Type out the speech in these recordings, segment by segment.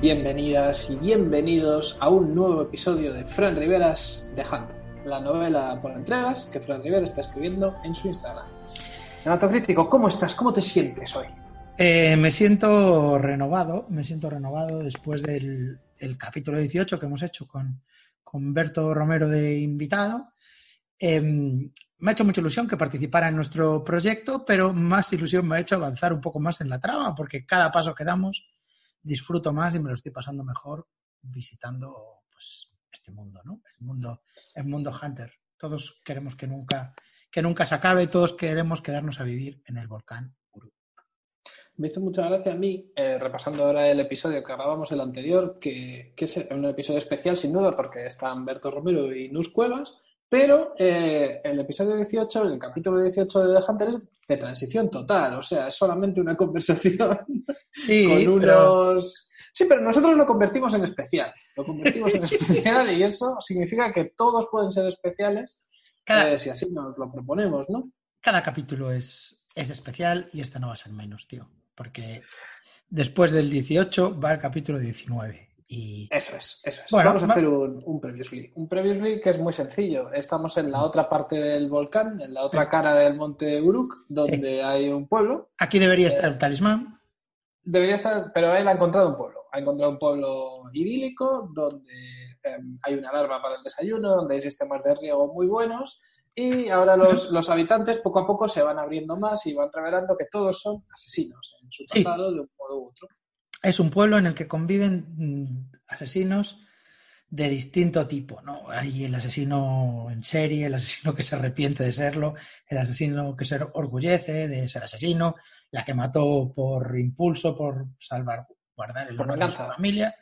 Bienvenidas y bienvenidos a un nuevo episodio de Fran Riveras de Hunter, la novela por entregas que Fran Rivera está escribiendo en su Instagram. Hematocrítico, ¿cómo estás? ¿Cómo te sientes hoy? Eh, me siento renovado, me siento renovado después del el capítulo 18 que hemos hecho con, con Berto Romero de invitado. Em, me ha hecho mucha ilusión que participara en nuestro proyecto, pero más ilusión me ha hecho avanzar un poco más en la trama, porque cada paso que damos disfruto más y me lo estoy pasando mejor visitando pues, este mundo, ¿no? El mundo, el mundo Hunter. Todos queremos que nunca, que nunca se acabe, todos queremos quedarnos a vivir en el volcán Uruk. Me hizo mucha gracia a mí, eh, repasando ahora el episodio que grabamos el anterior, que, que, es un episodio especial sin duda porque están Berto Romero y Nus Cuevas, pero eh, el episodio 18, el capítulo 18 de The Hunter es de transición total, o sea, es solamente una conversación sí, con unos... Pero... Sí, pero nosotros lo convertimos en especial, lo convertimos en especial y eso significa que todos pueden ser especiales cada... eh, si así nos lo proponemos, ¿no? Cada capítulo es, es especial y este no va a ser menos, tío, porque después del 18 va el capítulo 19. Y... Eso es, eso es. Bueno, Vamos a va... hacer un, un, previously. Un previously que es muy sencillo. Estamos en la otra parte del volcán, en la otra sí. cara del monte Uruk, donde sí. hay un pueblo. Aquí debería estar el talismán. Debería estar, pero él ha encontrado un pueblo. Ha encontrado un pueblo idílico donde eh, hay una alarma para el desayuno, donde hay sistemas de riego muy buenos. Y ahora los, los, habitantes poco a poco se van abriendo más y van revelando que todos son asesinos en su pasado sí. de un modo u otro es un pueblo en el que conviven mm, asesinos de distinto tipo, ¿no? Hay el asesino en serie, el asesino que se arrepiente de serlo, el asesino que se orgullece de ser asesino, la que mató por impulso, por salvaguardar el honor de su familia.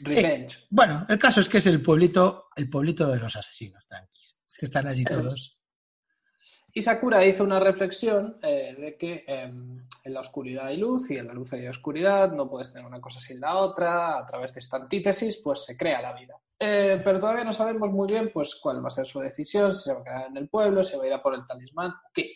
Revenge. Sí. Bueno, el caso es que es el pueblito, el pueblito de los asesinos, tranquis. Es que están allí todos. Y Sakura hizo una reflexión eh, de que eh, en la oscuridad hay luz y en la luz hay oscuridad, no puedes tener una cosa sin la otra, a través de esta antítesis pues se crea la vida. Eh, pero todavía no sabemos muy bien pues cuál va a ser su decisión, si se va a quedar en el pueblo, si va a ir a por el talismán, qué.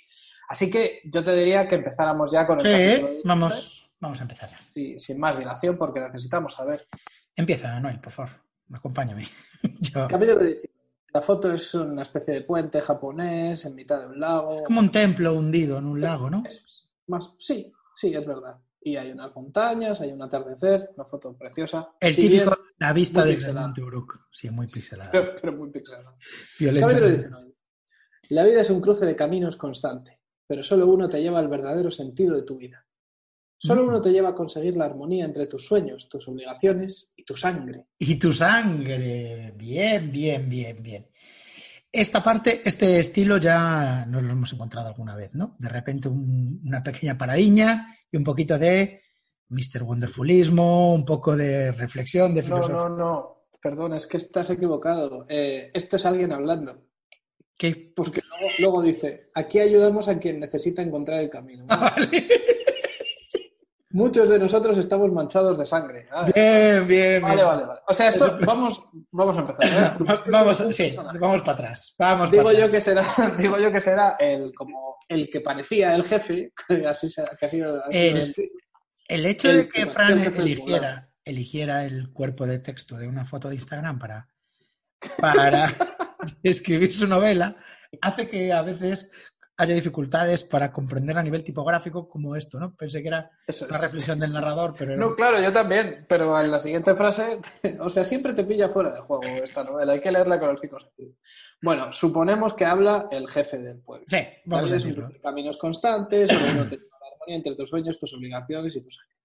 Así que yo te diría que empezáramos ya con el sí, capítulo. Vamos, vamos a empezar ya. Sí, sin más dilación porque necesitamos saber. Empieza, Noel, por favor, acompáñame. yo... Capítulo 19. La foto es una especie de puente japonés en mitad de un lago. Como un templo hundido en un lago, ¿no? Es más, sí, sí, es verdad. Y hay unas montañas, hay un atardecer, una foto preciosa. El si típico, bien, la vista desde Monte Uruk. Sí, muy pixelada. Pero, pero muy pixelada. La vida es un cruce de caminos constante, pero solo uno te lleva al verdadero sentido de tu vida. Solo uno te lleva a conseguir la armonía entre tus sueños, tus obligaciones y tu sangre. Y tu sangre. Bien, bien, bien, bien. Esta parte, este estilo ya nos lo hemos encontrado alguna vez, ¿no? De repente un, una pequeña paradiña y un poquito de Mr. Wonderfulismo, un poco de reflexión, de filosofía. No, no, no. Perdón, es que estás equivocado. Eh, esto es alguien hablando. ¿Qué? Porque luego, luego, dice, aquí ayudamos a quien necesita encontrar el camino. ¿no? Ah, vale. Muchos de nosotros estamos manchados de sangre. Ah, bien, bien, vale, bien. Vale, vale. O sea, esto, vamos, vamos a empezar. ¿eh? vamos, sí, vamos para atrás. Vamos digo para yo atrás. que será, digo yo que será el como el que parecía el jefe, que así se, que ha sido, ha sido el, el, hecho el, de que Fran eligiera, eligiera el cuerpo de texto de una foto de Instagram para, para escribir su novela hace que a veces haya dificultades para comprender a nivel tipográfico como esto, ¿no? Pensé que era Eso una es. reflexión del narrador, pero... No, claro, yo también, pero en la siguiente frase, o sea, siempre te pilla fuera de juego esta novela, hay que leerla con los cinco sentidos. Bueno, suponemos que habla el jefe del pueblo. Sí, vamos a decirlo. Caminos constantes, te la armonía entre tus sueños, tus obligaciones y tus sangre.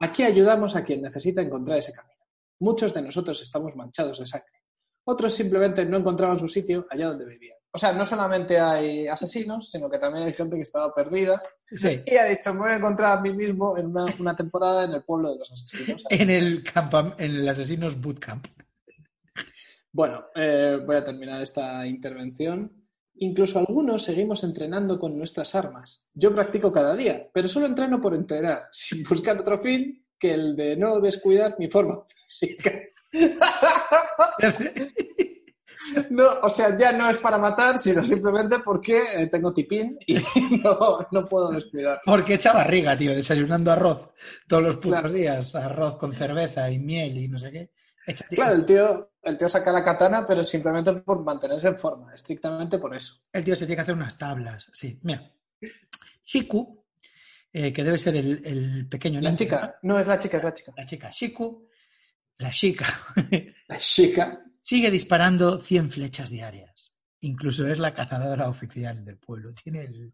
Aquí ayudamos a quien necesita encontrar ese camino. Muchos de nosotros estamos manchados de sangre. Otros simplemente no encontraban su sitio allá donde vivían o sea, no solamente hay asesinos, sino que también hay gente que estaba perdida sí. y ha dicho, me voy a encontrar a mí mismo en una, una temporada en el pueblo de los asesinos. en, el en el asesinos bootcamp. Bueno, eh, voy a terminar esta intervención. Incluso algunos seguimos entrenando con nuestras armas. Yo practico cada día, pero solo entreno por entrenar, sin buscar otro fin que el de no descuidar mi forma física. No, o sea, ya no es para matar, sino simplemente porque eh, tengo tipín y no, no puedo descuidar. Porque echa barriga, tío, desayunando arroz todos los putos Claro. días. Arroz con cerveza y miel y no sé qué. Echa. Claro, el tío, el tío saca la katana, pero simplemente por mantenerse en forma, estrictamente por eso. El tío se tiene que hacer unas tablas. Sí, mira. Shiku, eh, que debe ser el, el pequeño La chica, no es la chica, es la chica. La chica Shiku, la chica, La chica. Sigue disparando 100 flechas diarias. Incluso es la cazadora oficial del pueblo. Tiene el...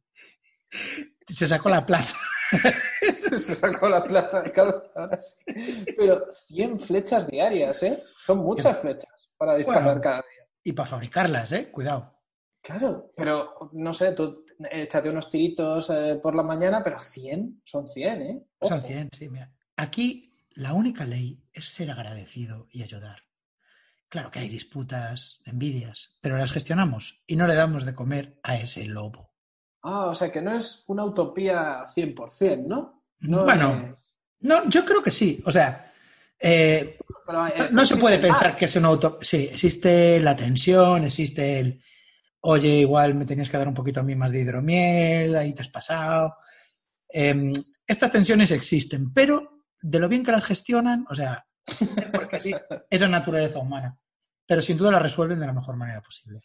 Se sacó la plaza. Se sacó la plaza de cada ahora sí. Pero 100 flechas diarias, ¿eh? Son muchas flechas para disparar Bueno. cada día. Y para fabricarlas, ¿eh? Cuidado. Claro, pero no sé, tú échate unos tiritos eh, por la mañana, pero 100, son 100, ¿eh? Son Ojo. 100, sí, mira. Aquí la única ley es ser agradecido y ayudar. Claro que hay disputas, envidias, pero las gestionamos y no le damos de comer a ese lobo. Ah, o sea que no es una utopía 100%, ¿no? No bueno, es- no, yo creo que sí. O sea, eh, pero, eh, no, se puede pensar que es una auto. Sí, existe la tensión, existe el. Oye, igual me tenías que dar un poquito a mí más de hidromiel, ahí te has pasado. Em, estas tensiones existen, pero de lo bien que las gestionan, o sea, porque sí, esa naturaleza humana. Pero sin duda la resuelven de la mejor manera posible.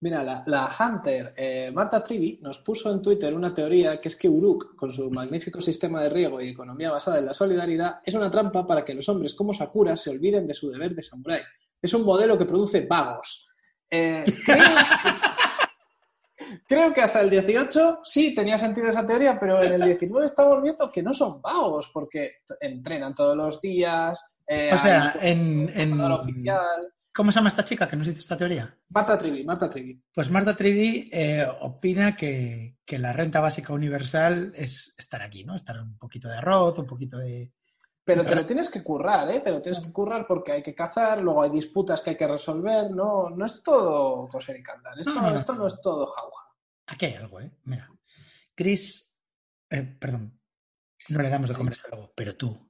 Mira, la, la Hunter eh, Marta Trivi nos puso en Twitter una teoría que es que Uruk, con su magnífico sistema de riego y economía basada en la solidaridad, es una trampa para que los hombres como Sakura se olviden de su deber de samurái. Es un modelo que produce vagos. Eh, creo, creo que hasta el 18 sí tenía sentido esa teoría, pero en el 19 estamos viendo que no son vagos, porque entrenan todos los días. eh, O sea, en, en- oficial. ¿Cómo se llama esta chica que nos hizo esta teoría? Marta Trivi, Marta Trivi. Pues Marta Trivi eh, opina que, que la renta básica universal es estar aquí, ¿no? Estar un poquito de arroz, un poquito de... Pero te lo tienes que currar, ¿eh? Te lo tienes que currar porque hay que cazar, luego hay disputas que hay que resolver. No, no es todo coser y cantar. Esto, No, no, no. esto no es todo jauja. Aquí hay algo, ¿eh? Mira. Chris, eh, perdón, no le damos de comer lobo, pero tú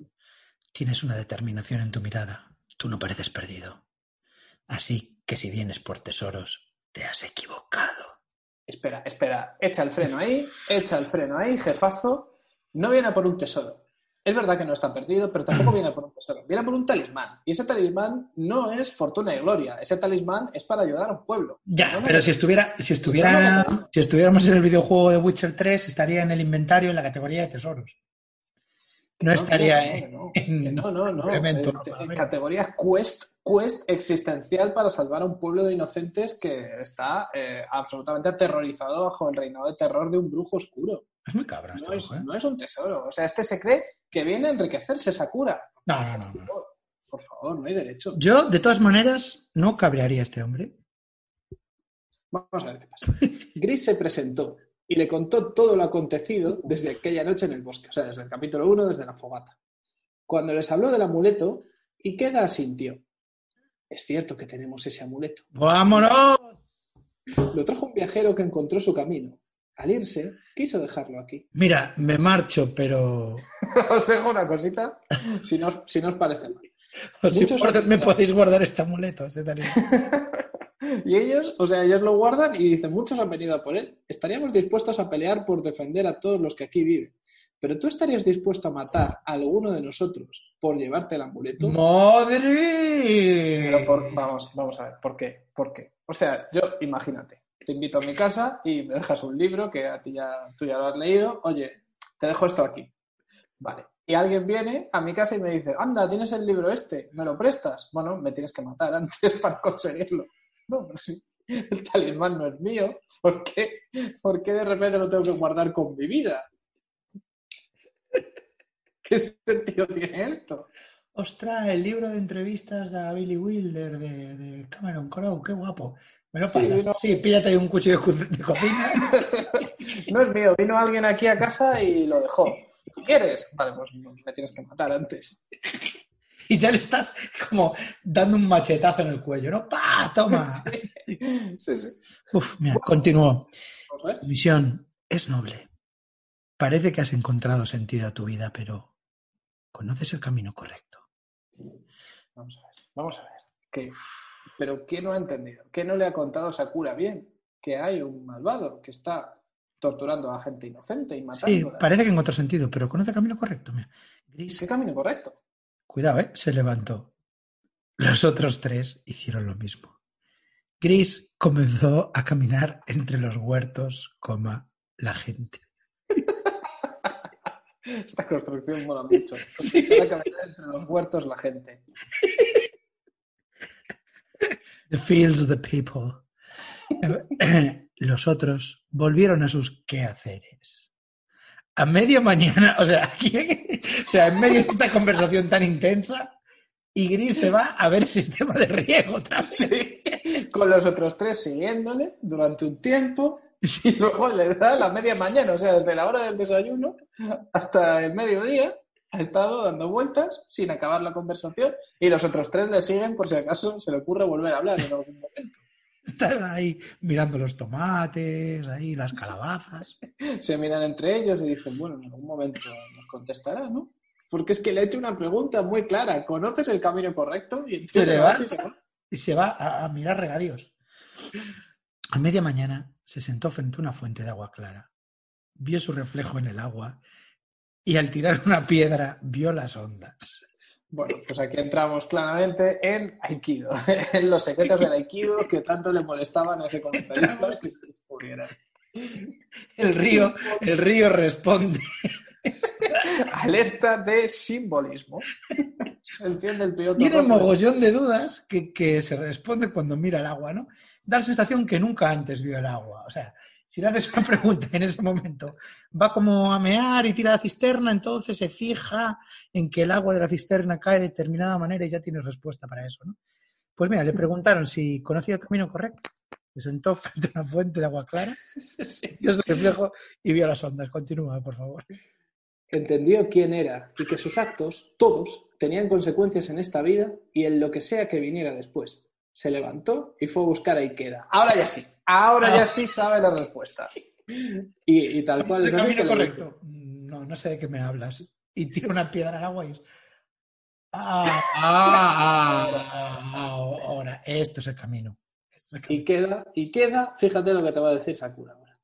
tienes una determinación en tu mirada. Tú no pareces perdido. Así que si vienes por tesoros, te has equivocado. Espera, espera. Echa el freno ahí, echa el freno ahí, jefazo. No viene por un tesoro. Es verdad que no está perdido, pero tampoco viene por un tesoro. Viene por un talismán. Y ese talismán no es fortuna y gloria. Ese talismán es para ayudar a un pueblo. Ya, No pero si estuviera, si estuviera, si estuviéramos en el videojuego de Witcher 3, estaría en el inventario en la categoría de tesoros. No, estaría en, no, en no, no, no. Eh, ¿no? te- A ver. categoría quest, quest existencial para salvar a un pueblo de inocentes que está eh, absolutamente aterrorizado bajo el reinado de terror de un brujo oscuro. Es muy cabrón este No es, ¿eh? no es un tesoro. O sea, este se cree que viene a enriquecerse Sakura. No, no, no, no. Por favor, no hay derecho. Yo, de todas maneras, no cabrearía a este hombre. Vamos a ver qué pasa. Gris se presentó y le contó todo lo acontecido desde aquella noche en el bosque, o sea, desde el capítulo 1, desde la fogata. Cuando les habló del amuleto, Ikeda asintió. Es cierto que tenemos ese amuleto. ¡Vámonos! Lo trajo un viajero que encontró su camino. Al irse, quiso dejarlo aquí. Mira, me marcho, pero Os dejo una cosita, si no, os- si no os parece mal. os Muchos me podéis guardar este amuleto. ese talismán. y ellos, o sea, ellos lo guardan y dicen, muchos han venido a por él. Estaríamos dispuestos a pelear por defender a todos los que aquí viven. Pero tú estarías dispuesto a matar a alguno de nosotros por llevarte el amuleto. ¡Madre! Pero por- vamos, vamos a ver, ¿por qué? ¿Por qué? O sea, yo, imagínate, te invito a mi casa y me dejas un libro que a ti ya, tú ya lo has leído. Oye, te dejo esto aquí. Vale. Y alguien viene a mi casa y me dice, anda, tienes el libro este, ¿me lo prestas? Bueno, me tienes que matar antes para conseguirlo. No, sí, el talismán no es mío. ¿Por qué? ¿Por qué de repente lo tengo que guardar con mi vida? ¿Qué sentido tiene esto? Ostras, el libro de entrevistas de Billy Wilder de, de Cameron Crowe, qué guapo. ¿Me lo Sí, pasas? no. Sí, píllate un cuchillo de cocina. No es mío, vino alguien aquí a casa y lo dejó. ¿Quieres? Vale, pues me tienes que matar antes. Y ya le estás como dando un machetazo en el cuello, ¿no? ¡Pah! ¡Toma! Sí, sí. Uf, mira, ver. Tu misión es noble. Parece que has encontrado sentido a tu vida, pero ¿conoces el camino correcto? Vamos a ver. Vamos a ver. Que Pero ¿qué no ha entendido? ¿Qué no le ha contado Sakura bien? Que hay un malvado que está torturando a gente inocente y Sí, matando. parece que en otro sentido, pero conoce el camino correcto. Mira. Gris, ¿Qué camino correcto? Cuidado, ¿eh? Se levantó. Los otros tres hicieron lo mismo. Gris comenzó a caminar entre los huertos, coma, la gente. Esta construcción mola mucho. Sí. Para caminar entre los huertos la gente. The fields, the people. Los otros volvieron a sus quehaceres. A media mañana, o sea, aquí- o sea, en medio de esta conversación tan intensa, y Gris se va a ver el sistema de riego otra. Sí. Con los otros tres siguiéndole durante un tiempo y luego le da la media mañana, o sea, desde la hora del desayuno hasta el mediodía ha estado dando vueltas sin acabar la conversación y los otros tres le siguen por si acaso se le ocurre volver a hablar en algún momento. Están ahí mirando los tomates, ahí las calabazas. Se miran entre ellos y dicen, bueno, en algún momento nos contestará, ¿no? Porque es que le he hecho una pregunta muy clara. ¿Conoces el camino correcto? Y Se entonces le va. y se va. y se va a, a mirar regadíos. A media mañana se sentó frente a una fuente de agua clara, vio su reflejo en el agua y al tirar una piedra vio las ondas. Bueno, pues aquí entramos claramente en Aikido, en los secretos del Aikido que tanto le molestaban a ese comentarista que se. El río, el río responde. Alerta de simbolismo. Se enciende el piloto. Tiene mogollón de dudas que, que se responde cuando mira el agua, ¿no? Da la sensación que nunca antes vio el agua. O sea, si le haces una pregunta en ese momento, va como a mear y tira la cisterna, entonces se fija en que el agua de la cisterna cae de determinada manera y ya tiene respuesta para eso, ¿no? Pues mira, le preguntaron si conocía el camino correcto. Se sentó frente a una fuente de agua clara, vio su reflejo y vio las ondas. Continúa, por favor. Entendió quién era y que sus actos, todos, tenían consecuencias en esta vida y en lo que sea que viniera después. Se levantó y fue a buscar a Ikeda. Ahora ya sí, ahora Ah. ya sí sabe la respuesta. Y, y tal cual ¿El es así camino que correcto? No, no sé de qué me hablas. Y tira una piedra al agua y es... Ah, ah, ah, ah, ahora, esto es el camino. Esto es el camino. Y queda, y queda, fíjate lo que te va a decir Sakura ahora.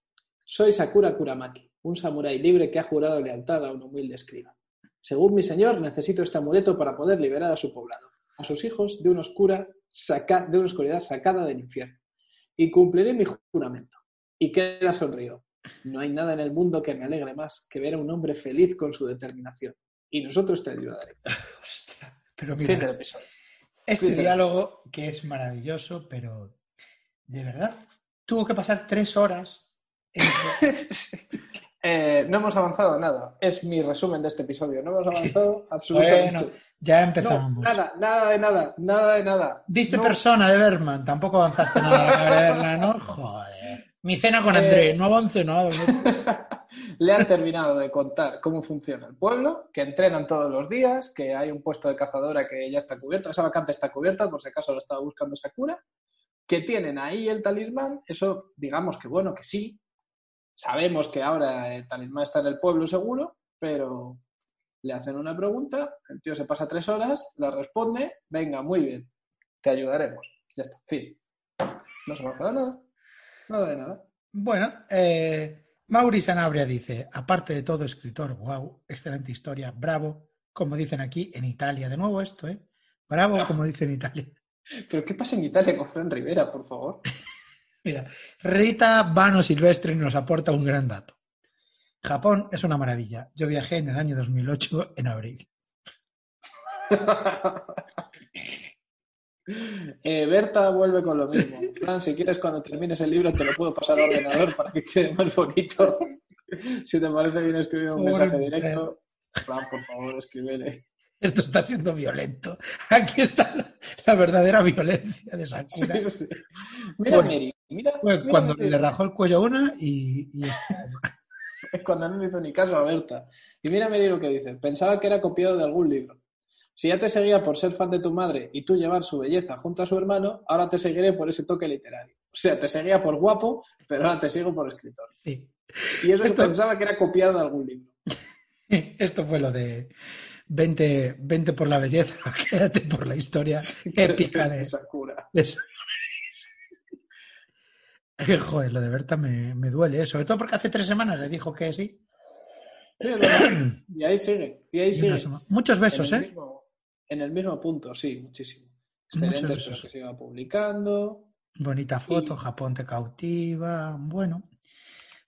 Soy Sakura Kuramaki, un samurái libre que ha jurado lealtad a un humilde escriba. Según mi señor, necesito este amuleto para poder liberar a su poblado, a sus hijos de una, oscura saca- de una oscuridad sacada del infierno. Y cumpliré mi juramento. Y queda sonrió. No hay nada en el mundo que me alegre más que ver a un hombre feliz con su determinación. Y nosotros te ayudaremos. Ostras, pero mira, este diálogo que es maravilloso, pero de verdad tuvo que pasar tres horas. Eh, no hemos avanzado nada. Es mi resumen de este episodio. No hemos avanzado absolutamente. Bueno, ya No, empezamos. nada, nada de nada, nada de nada. Diste No, persona de Berman, tampoco avanzaste nada a la hora de verla, ¿no? Joder. Mi cena con André, Eh, no avancé nada. Le han terminado de contar cómo funciona el pueblo, que entrenan todos los días, que hay un puesto de cazadora que ya está cubierto, esa vacante está cubierta, por si acaso lo estaba buscando Sakura, que tienen ahí el talismán, eso digamos que bueno, que sí, sabemos que ahora el talismán está en el pueblo seguro, pero le hacen una pregunta, el tío se pasa tres horas, la responde, venga, muy bien, te ayudaremos. Ya está, fin. No se avanza nada, nada de nada. Bueno, eh, Mauri Sanabria dice, aparte de todo, escritor, wow, excelente historia, bravo, como dicen aquí en Italia, de nuevo esto, ¿eh? Bravo, como dicen en Italia. ¿Pero qué pasa en Italia con Fran Rivera, por favor? Mira, Rita Vano Silvestre nos aporta un gran dato. Japón es una maravilla. Yo viajé en el año 2008 en abril. Eh, Berta vuelve con lo mismo. Fran, si quieres, cuando termines el libro te lo puedo pasar al ordenador para que quede más bonito. Si te parece bien escribir un mensaje directo, Fran, por favor, escríbele. Esto está siendo violento. Aquí está la, la verdadera violencia de Sakura. sí. Mira, Mary, mira, Fue mira cuando le rajó el cuello a una y, y Es cuando no le hizo ni caso a Berta. Y mira, Mary lo que dice. Pensaba que era copiado de algún libro. Si ya te seguía por ser fan de tu madre y tú llevar su belleza junto a su hermano, ahora te seguiré por ese toque literario. O sea, te seguía por guapo, pero ahora te sigo por escritor. sí. Y eso Esto- pensaba que era copiado de algún libro. Esto fue lo de 20, 20 por la belleza, quédate por la historia épica de, Sakura. de Sakura. Eh, Joder, lo de Berta me, me duele, eh, sobre todo porque hace tres semanas le dijo que sí. Y ahí sigue, y ahí sigue. Muchos besos, en ¿eh? Mismo, en el mismo punto, sí, muchísimo. Muchos Excelentes besos. que se iba publicando. Bonita foto, Y- Japón te cautiva, bueno.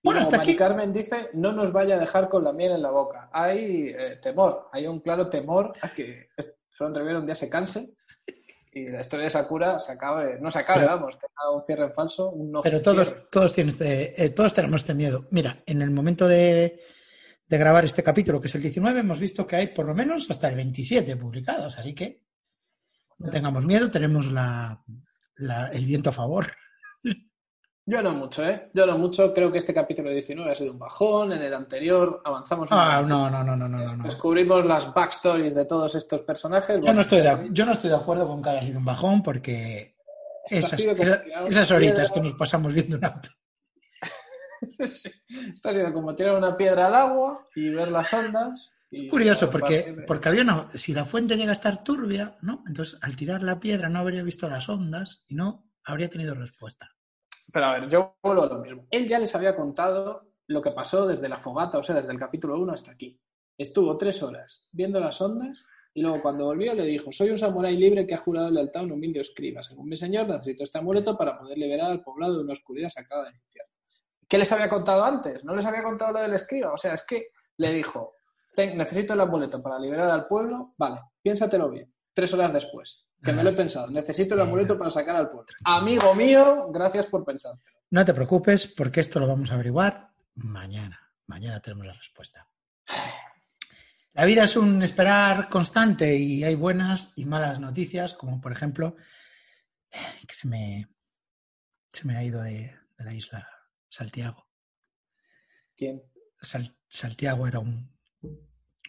Bueno, hasta Mari aquí. Carmen dice, no nos vaya a dejar con la miel en la boca. Hay eh, temor, hay un claro temor a que Front Rivera un día se canse y la historia de Sakura se acabe, no se acabe, Pero- vamos, tenga un cierre en falso, un no Pero todos, cierre. todos, tienen este- eh, todos tenemos este miedo. Mira, en el momento de, de grabar este capítulo, que es el 19, hemos visto que hay por lo menos hasta el 27 publicados, así que no tengamos miedo, tenemos la, la- el viento a favor. Yo no mucho, ¿eh? Yo no mucho, creo que este capítulo 19 ha sido un bajón, en el anterior avanzamos Ah, no, no, no, no, no. Descubrimos las backstories de todos estos personajes. Yo Bueno, no, estoy de, yo no estoy de acuerdo con que haya sido un bajón porque esas, horitas piedra- que nos pasamos viendo una... Sí. Esto ha sido como tirar una piedra al agua y ver las ondas. y- Curioso, porque, porque había una, si la fuente llega a estar turbia, ¿no? Entonces, al tirar la piedra no habría visto las ondas y no habría tenido respuesta. Pero a ver, yo vuelvo a lo mismo. Él ya les había contado lo que pasó desde la fogata, o sea, desde el capítulo 1 hasta aquí. Estuvo tres horas viendo las ondas y luego cuando volvió le dijo, soy un samurái libre que ha jurado lealtad a un humilde escriba. Según mi señor, necesito este amuleto para poder liberar al poblado de una oscuridad sacada del infierno. ¿Qué les había contado antes? No les había contado lo del escriba. O sea, es que le dijo, "Ten- necesito el amuleto para liberar al pueblo. Vale, piénsatelo bien. Tres horas después. Que me lo he pensado. Necesito el amuleto para sacar al pueblo. Amigo mío, gracias por pensártelo. No te preocupes, porque esto lo vamos a averiguar mañana. Mañana tenemos la respuesta. La vida es un esperar constante y hay buenas y malas noticias, como por ejemplo que se me, se me ha ido de, de la isla Santiago. ¿Quién? Sal- Santiago era un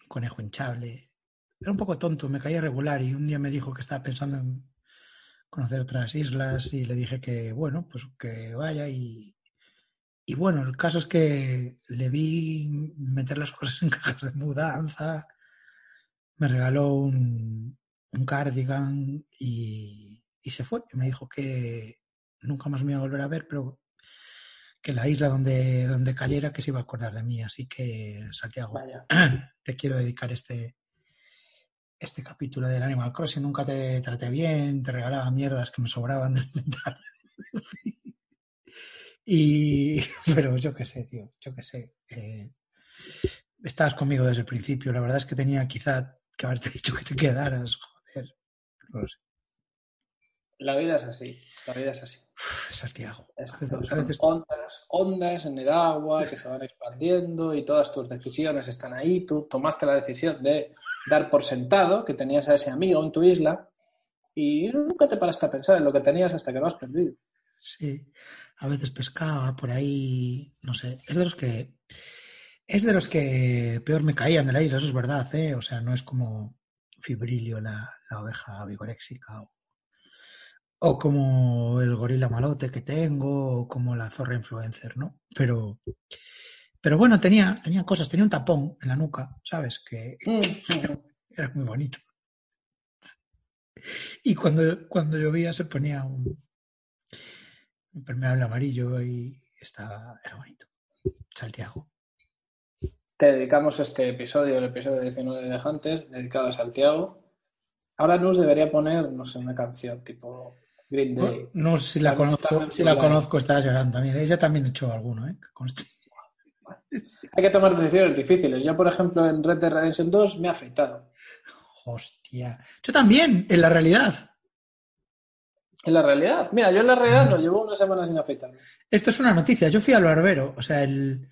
conejo hinchable. Era un poco tonto, me caía regular y un día me dijo que estaba pensando en conocer otras islas y le dije que, bueno, pues que vaya y, y bueno, el caso es que le vi meter las cosas en cajas de mudanza, me regaló un, un cardigan y, y se fue. Y me dijo que nunca más me iba a volver a ver, pero que la isla donde, donde cayera que se iba a acordar de mí. Así que, Santiago, Vaya. te quiero dedicar este, este capítulo del Animal Crossing. Nunca te traté bien, te regalaba mierdas que me sobraban del mental. y, pero yo qué sé, tío, yo qué sé. eh, estabas conmigo desde el principio. La verdad es que tenía quizá que haberte dicho que te quedaras. Joder. No sé. La vida es así. La vida es así. Uf, Santiago. A veces- ondas, ondas en el agua que se van expandiendo y todas tus decisiones están ahí. Tú tomaste la decisión de dar por sentado que tenías a ese amigo en tu isla y nunca te paraste a pensar en lo que tenías hasta que lo has perdido. Sí, a veces pescaba por ahí, no sé, es de los que es de los que peor me caían de la isla, eso es verdad, ¿eh? O sea, no es como Fibrilio, la, la oveja vigoréxica, o, o como el gorila malote que tengo, o como la zorra influencer, ¿no? Pero, pero bueno, tenía, tenía cosas, tenía un tapón en la nuca, ¿sabes? Que Mm. era muy bonito. Y cuando, cuando llovía se ponía un impermeable amarillo y estaba, era bonito. Santiago. Te dedicamos este episodio, el episodio 19 de Hunters, dedicado a Santiago. Ahora Nus debería poner, no sé, una canción tipo Green Day. No si la conozco, si la conozco estará llorando también. Ella también echó alguno, ¿eh? Conste. Hay que tomar decisiones difíciles. Yo, por ejemplo, en Red Dead Redemption 2 me he afeitado. Hostia. Yo también, en la realidad. En la realidad, mira, yo en la realidad no llevo una semana sin afeitarme. Esto es una noticia. Yo fui al barbero, o sea, el.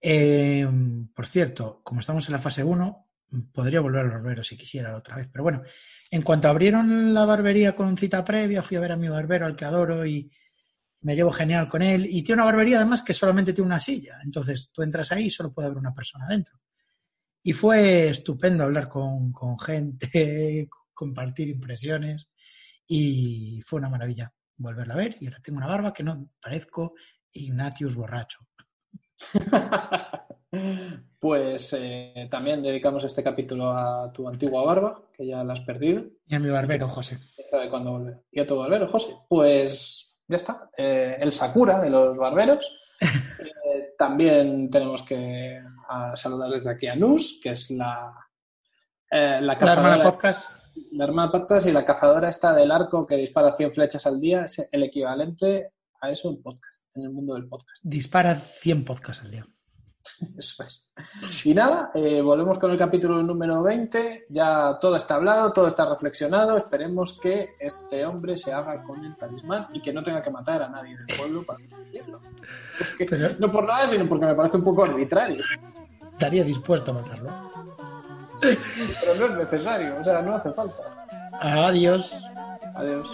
eh, por cierto, como estamos en la fase 1, podría volver al barbero si quisiera otra vez. Pero bueno, en cuanto abrieron la barbería con cita previa, fui a ver a mi barbero, al que adoro, y me llevo genial con él y tiene una barbería además que solamente tiene una silla, entonces tú entras ahí y solo puede haber una persona dentro. Y fue estupendo hablar con, gente, compartir impresiones y fue una maravilla volverla a ver y ahora tengo una barba que no parezco Ignatius borracho. Pues eh, también dedicamos este capítulo a tu antigua barba, que ya la has perdido. Y a mi barbero, José. Y a tu barbero, José. Pues ya está. Eh, el Sakura de los barberos. Eh, también tenemos que ah, saludar desde aquí a Nus, que es la, eh, la cazadora. La hermana podcast. La hermana podcast y la cazadora está del arco que dispara 100 flechas al día. Es el equivalente a eso en podcast, en el mundo del podcast. Dispara 100 podcasts al día. Eso es. Y nada, eh, volvemos con el capítulo número 20. Ya todo está hablado, todo está reflexionado. Esperemos que este hombre se haga con el talismán y que no tenga que matar a nadie del pueblo para conseguirlo. no por nada, sino porque me parece un poco arbitrario. Estaría dispuesto a matarlo. Pero no es necesario, o sea, no hace falta. Adiós. Adiós.